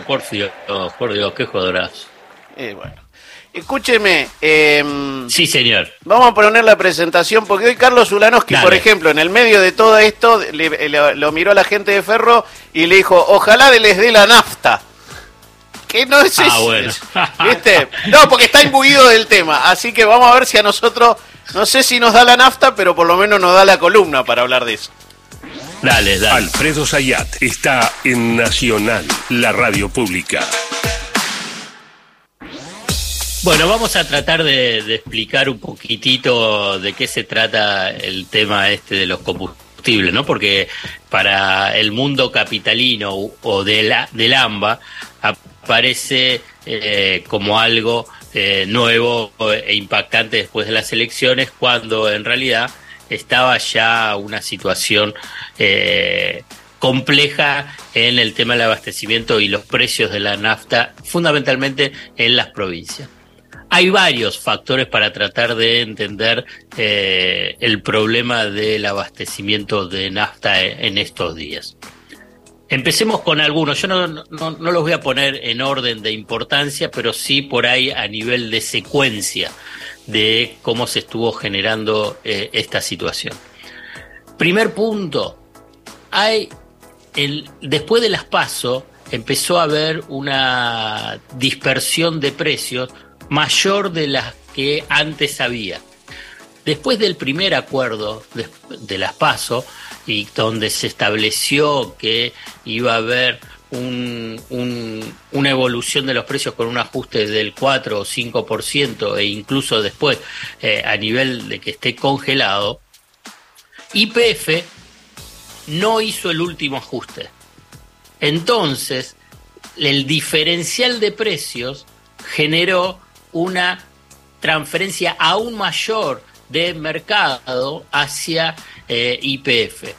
jugadorazo, por Dios, por Dios, qué jugadorazo. Eh, bueno. Escúcheme. Em, sí, señor. Vamos a poner la presentación, porque hoy Carlos Ulanowski, por ejemplo, en el medio de todo esto, lo miró a la gente de Ferro y le dijo, ojalá les dé la nafta. Que no es ah, Bueno. ¿Viste? No, porque está imbuido del tema. Así que vamos a ver si a nosotros, no sé si nos da la nafta, pero por lo menos nos da la columna para hablar de eso. Dale, dale. Alfredo Sayat está en Nacional, la radio pública. Bueno, vamos a tratar de, explicar un poquitito de qué se trata el tema este de los combustibles, ¿no? Porque para el mundo capitalino o de la, del AMBA aparece eh, como algo eh, nuevo e impactante después de las elecciones, cuando en realidad estaba ya una situación eh, compleja en el tema del abastecimiento y los precios de la nafta, fundamentalmente en las provincias. Hay varios factores para tratar de entender eh, el problema del abastecimiento de nafta en estos días. Empecemos con algunos. Yo no, los voy a poner en orden de importancia, pero sí por ahí a nivel de secuencia de cómo se estuvo generando eh, esta situación. Primer punto, hay el, después de las PASO empezó a haber una dispersión de precios mayor de las que antes había. Después del primer acuerdo de, las PASO, y donde se estableció que iba a haber una evolución de los precios con un ajuste del 4 o 5% e incluso después eh, a nivel de que esté congelado, IPF no hizo el último ajuste. Entonces, el diferencial de precios generó una transferencia aún mayor de mercado hacia eh, IPF.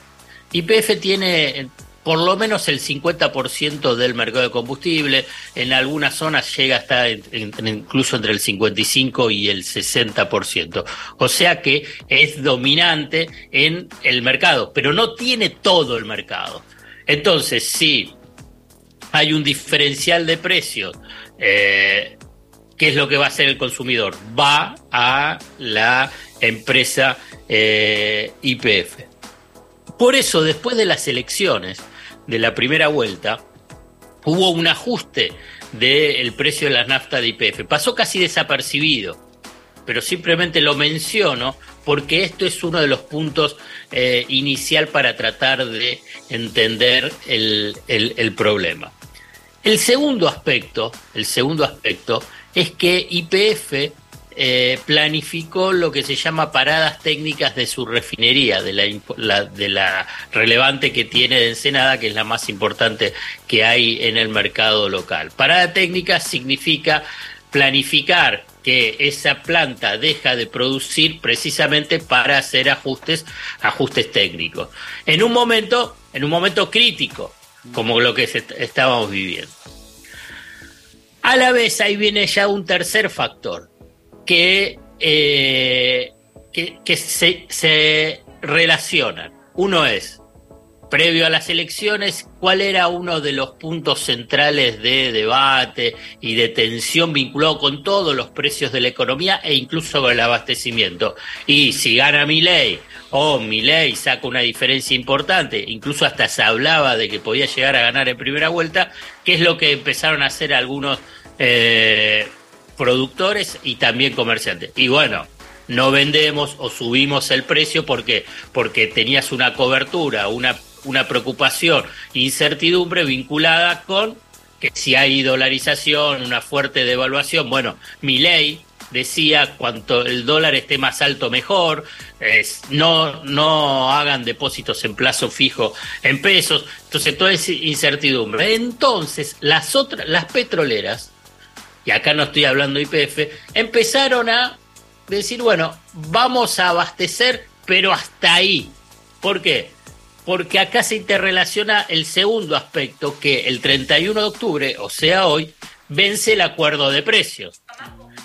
IPF tiene por lo menos el 50% del mercado de combustible, en algunas zonas llega hasta incluso entre el 55 y el 60%. O sea que es dominante en el mercado, pero no tiene todo el mercado. Entonces, si hay un diferencial de precios eh, ¿qué es lo que va a hacer el consumidor? Va a la empresa eh, IPF. Por eso, después de las elecciones de la primera vuelta, hubo un ajuste del precio de la nafta de IPF. Pasó casi desapercibido, pero simplemente lo menciono porque esto es uno de los puntos eh, inicial para tratar de entender el problema. El segundo aspecto, el segundo aspecto es que IPF eh, planificó lo que se llama paradas técnicas de su refinería, de la, relevante que tiene de Ensenada, que es la más importante que hay en el mercado local. Parada técnica significa planificar que esa planta deja de producir precisamente para hacer ajustes, ajustes técnicos. En un momento, en un momento crítico, como lo que estábamos viviendo. A la vez ahí viene ya un tercer factor que, eh, que, se, se relacionan. Uno es, previo a las elecciones, cuál era uno de los puntos centrales de debate y de tensión vinculado con todos los precios de la economía e incluso con el abastecimiento. Y si gana mi ley o mi ley saca una diferencia importante, incluso hasta se hablaba de que podía llegar a ganar en primera vuelta, ¿qué es lo que empezaron a hacer algunos eh, productores y también comerciantes. Y bueno, no vendemos o subimos el precio porque porque tenías una cobertura, una, una preocupación, incertidumbre vinculada con que si hay dolarización, una fuerte devaluación, bueno, mi ley decía cuanto el dólar esté más alto mejor, es, no, no hagan depósitos en plazo fijo en pesos, entonces toda esa incertidumbre. Entonces, las otras, las petroleras y acá no estoy hablando IPF, empezaron a decir, bueno, vamos a abastecer, pero hasta ahí. ¿Por qué? Porque acá se interrelaciona el segundo aspecto, que el 31 de octubre, o sea hoy, vence el acuerdo de precios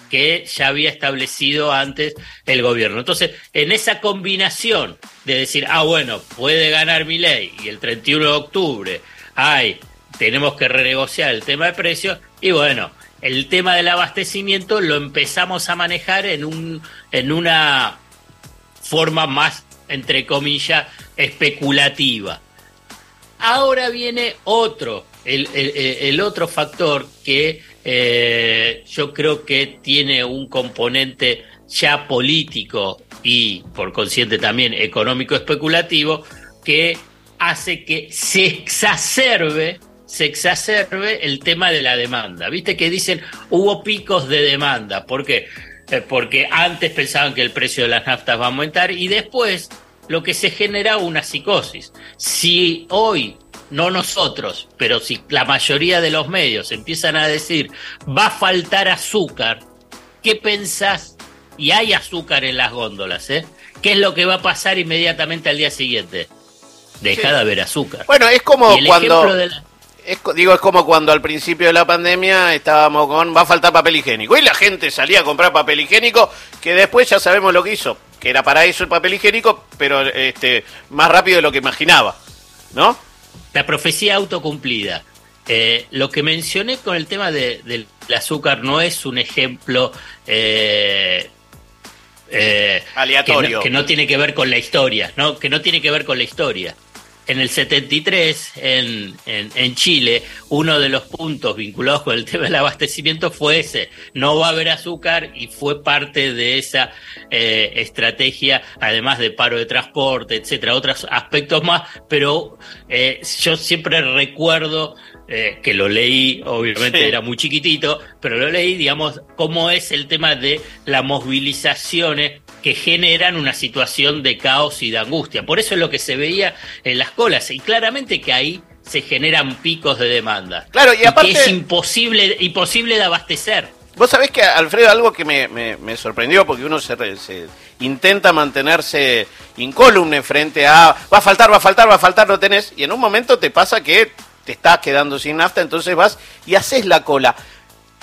que ya había establecido antes el gobierno. Entonces, en esa combinación de decir, ah, bueno, puede ganar mi ley y el 31 de octubre hay tenemos que renegociar el tema de precios y bueno, el tema del abastecimiento lo empezamos a manejar en, un, en una forma más, entre comillas, especulativa. Ahora viene otro, el, otro factor que eh, yo creo que tiene un componente ya político y por consciente también económico especulativo que hace que se exacerbe se exacerbe el tema de la demanda. Viste que dicen hubo picos de demanda. ¿Por qué? Eh, porque antes pensaban que el precio de las naftas va a aumentar y después lo que se genera una psicosis. Si hoy, no nosotros, pero si la mayoría de los medios empiezan a decir va a faltar azúcar, ¿qué pensás? Y hay azúcar en las góndolas, ¿eh? ¿Qué es lo que va a pasar inmediatamente al día siguiente? Deja de haber azúcar. Bueno, es como cuando digo, es como cuando al principio de la pandemia estábamos con va a faltar papel higiénico y la gente salía a comprar papel higiénico que después ya sabemos lo que hizo, que era para eso el papel higiénico, pero este más rápido de lo que imaginaba, ¿no? La profecía autocumplida. Eh, lo que mencioné con el tema del azúcar no es un ejemplo eh, eh, aleatorio que no, tiene que ver con la historia, ¿no? Que no tiene que ver con la historia en el 73 en, en, Chile, uno de los puntos vinculados con el tema del abastecimiento fue ese, no va a haber azúcar y fue parte de esa eh, estrategia, además de paro de transporte, etcétera, otros aspectos más, pero eh, yo siempre recuerdo eh, que lo leí, obviamente era muy chiquitito, pero lo leí, digamos, cómo es el tema de las movilizaciones que generan una situación de caos y de angustia. Por eso es lo que se veía en las colas, y claramente que ahí se generan picos de demanda. Claro, y, aparte... que es imposible, imposible de abastecer. Vos sabés que, Alfredo, algo que me, me, sorprendió, porque uno se, se, intenta mantenerse incólume frente a va a faltar, va a faltar, va a faltar, no tenés, y en un momento te pasa que te estás quedando sin nafta, entonces vas y haces la cola.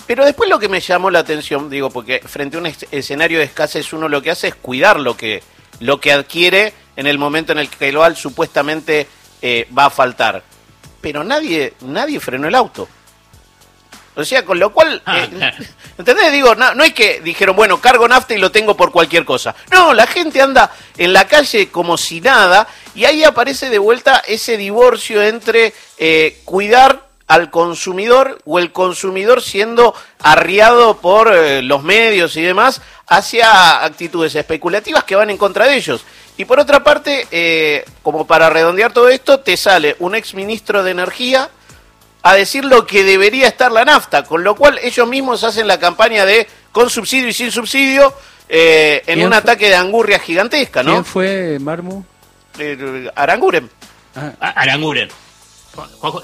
Pero después lo que me llamó la atención, digo, porque frente a un escenario de escasez uno lo que hace es cuidar lo que, lo que adquiere en el momento en el que lo supuestamente eh, va a faltar. Pero nadie, nadie frenó el auto. O sea, con lo cual, ah, eh, ¿entendés? Digo, no, no es que dijeron, bueno, cargo nafta y lo tengo por cualquier cosa. No, la gente anda en la calle como si nada y ahí aparece de vuelta ese divorcio entre eh, cuidar al consumidor o el consumidor siendo arriado por eh, los medios y demás hacia actitudes especulativas que van en contra de ellos. Y por otra parte, como para redondear todo esto, te sale un ex ministro de Energía a decir lo que debería estar la nafta, con lo cual ellos mismos hacen la campaña de con subsidio y sin subsidio eh, en un ataque de angurria gigantesca, ¿no? ¿Quién fue Marmo? Eh, Aranguren. Ah. Aranguren.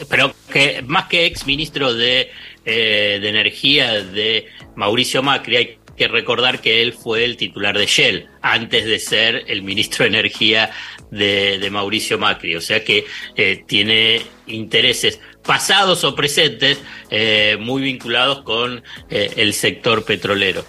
Pero que más que ex ministro de, eh, de Energía de Mauricio Macri, hay que recordar que él fue el titular de Shell antes de ser el ministro de Energía de, Mauricio Macri. O sea que eh, tiene intereses pasados o presentes eh, muy vinculados con el sector petrolero.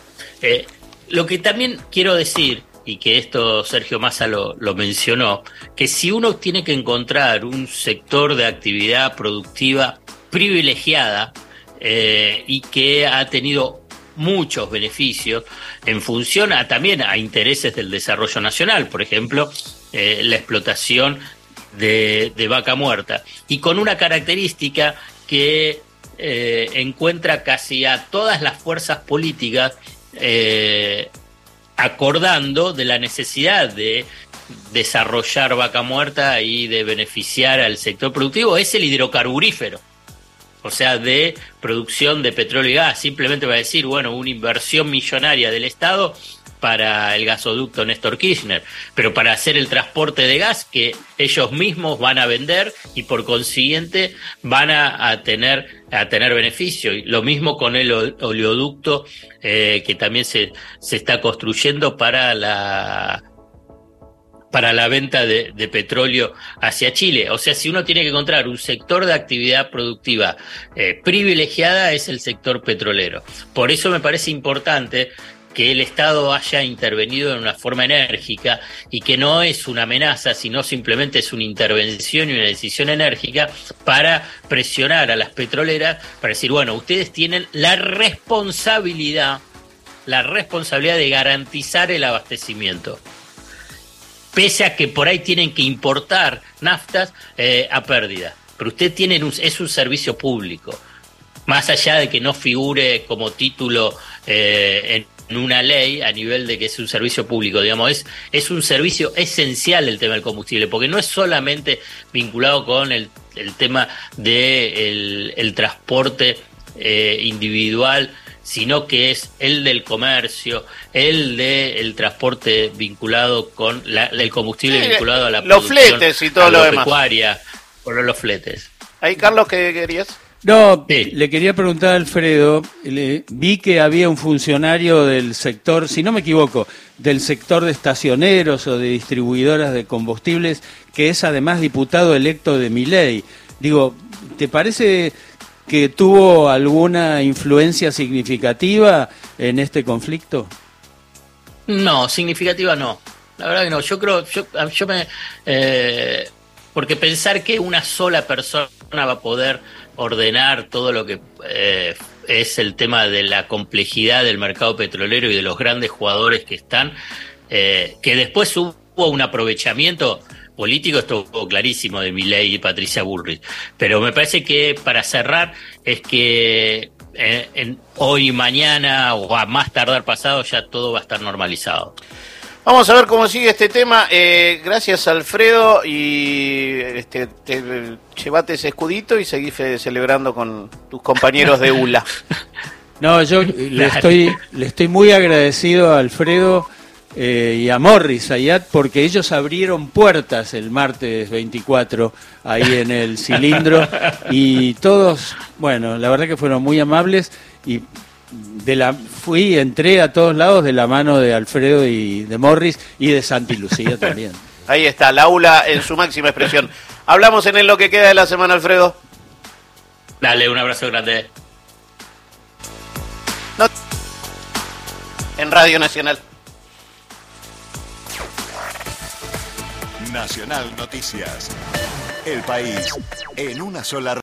lo que también quiero decir, y que esto Sergio Massa lo, mencionó, que si uno tiene que encontrar un sector de actividad productiva privilegiada, y que ha tenido muchos beneficios en función también a intereses del desarrollo nacional, por ejemplo, eh, la explotación de, vaca muerta, y con una característica que eh, encuentra casi a todas las fuerzas políticas eh, acordando de la necesidad de desarrollar vaca muerta y de beneficiar al sector productivo, es el hidrocarburífero o sea, de producción de petróleo y gas. Simplemente va a decir, bueno, una inversión millonaria del Estado para el gasoducto Néstor Kirchner, pero para hacer el transporte de gas que ellos mismos van a vender y por consiguiente van a, tener a tener beneficio. Y lo mismo con el oleoducto eh, que también se, se está construyendo para la para la venta de, petróleo hacia Chile. O sea, si uno tiene que encontrar un sector de actividad productiva eh, privilegiada es el sector petrolero. Por eso me parece importante que el Estado haya intervenido en una forma enérgica y que no es una amenaza, sino simplemente es una intervención y una decisión enérgica para presionar a las petroleras para decir, bueno, ustedes tienen la responsabilidad, la responsabilidad de garantizar el abastecimiento pese a que por ahí tienen que importar naftas eh, a pérdida. Pero usted tiene es un servicio público, más allá de que no figure como título eh, una ley a nivel de que es un servicio público, digamos, es, es un servicio esencial el tema del combustible, porque no es solamente vinculado con el, tema del de el transporte eh, individual, sino que es el del comercio, el del transporte vinculado con el combustible vinculado a la los fletes y todo lo demás. Los fletes. Ahí, Carlos, ¿qué querías? No, le quería preguntar a Alfredo, vi que había un funcionario del sector, si no me equivoco, del sector de estacioneros o de distribuidoras de combustibles, que es además diputado electo de mi ley. Digo, ¿te parece que tuvo alguna influencia significativa en este conflicto? No, significativa no. La verdad que no. Yo creo, yo, yo me. Eh, porque pensar que una sola persona va a poder ordenar todo lo que eh, es el tema de la complejidad del mercado petrolero y de los grandes jugadores que están, eh, que después hubo un aprovechamiento político estuvo clarísimo de Milei y Patricia Bullrich. Pero me parece que para cerrar es que eh, en, hoy, mañana o a más tardar pasado ya todo va a estar normalizado. Vamos a ver cómo sigue este tema. Eh, gracias, Alfredo. Y este, llevate ese escudito y seguí celebrando con tus compañeros de ULA. No, yo le estoy, le estoy muy agradecido a Alfredo eh, y a Morris Ayat porque ellos abrieron puertas el martes 24 ahí en el cilindro y todos, bueno, la verdad que fueron muy amables y de la fui entré a todos lados de la mano de Alfredo y de Morris y de Santi Lucía también. Ahí está, la aula en su máxima expresión. Hablamos en lo que queda de la semana, Alfredo. Dale, un abrazo grande. En Radio Nacional. Nacional Noticias. El país en una sola